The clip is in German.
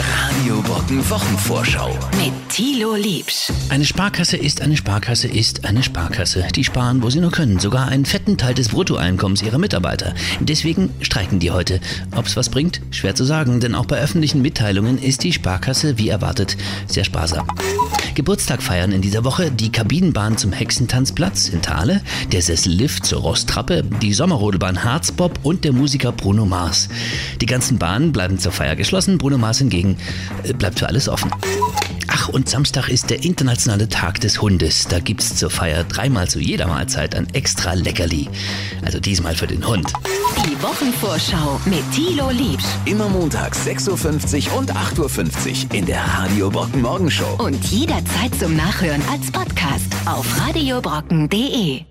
Die Radio Brocken Wochenvorschau. Mit Thilo Liebsch. Eine Sparkasse ist eine Sparkasse ist eine Sparkasse. Die sparen, wo sie nur können. Sogar einen fetten Teil des Bruttoeinkommens ihrer Mitarbeiter. Deswegen streiken die heute. Ob's was bringt? Schwer zu sagen, denn auch bei öffentlichen Mitteilungen ist die Sparkasse, wie erwartet, sehr sparsam. Geburtstag feiern in dieser Woche die Kabinenbahn zum Hexentanzplatz in Thale, der Sessellift zur Rosttrappe, die Sommerrodelbahn Harzbob und der Musiker Bruno Mars. Die ganzen Bahnen bleiben zur Feier geschlossen, Bruno Mars hingegen äh, bleibt für alles offen. Ach, und Samstag ist der internationale Tag des Hundes. Da gibt's zur Feier dreimal zu jeder Mahlzeit ein extra Leckerli. Also diesmal für den Hund. Die Wochenvorschau mit Thilo Liebsch. Immer montags 6.50 Uhr und 8.50 Uhr in der Radio Brocken Morgenshow. Und jederzeit zum Nachhören als Podcast auf radiobrocken.de.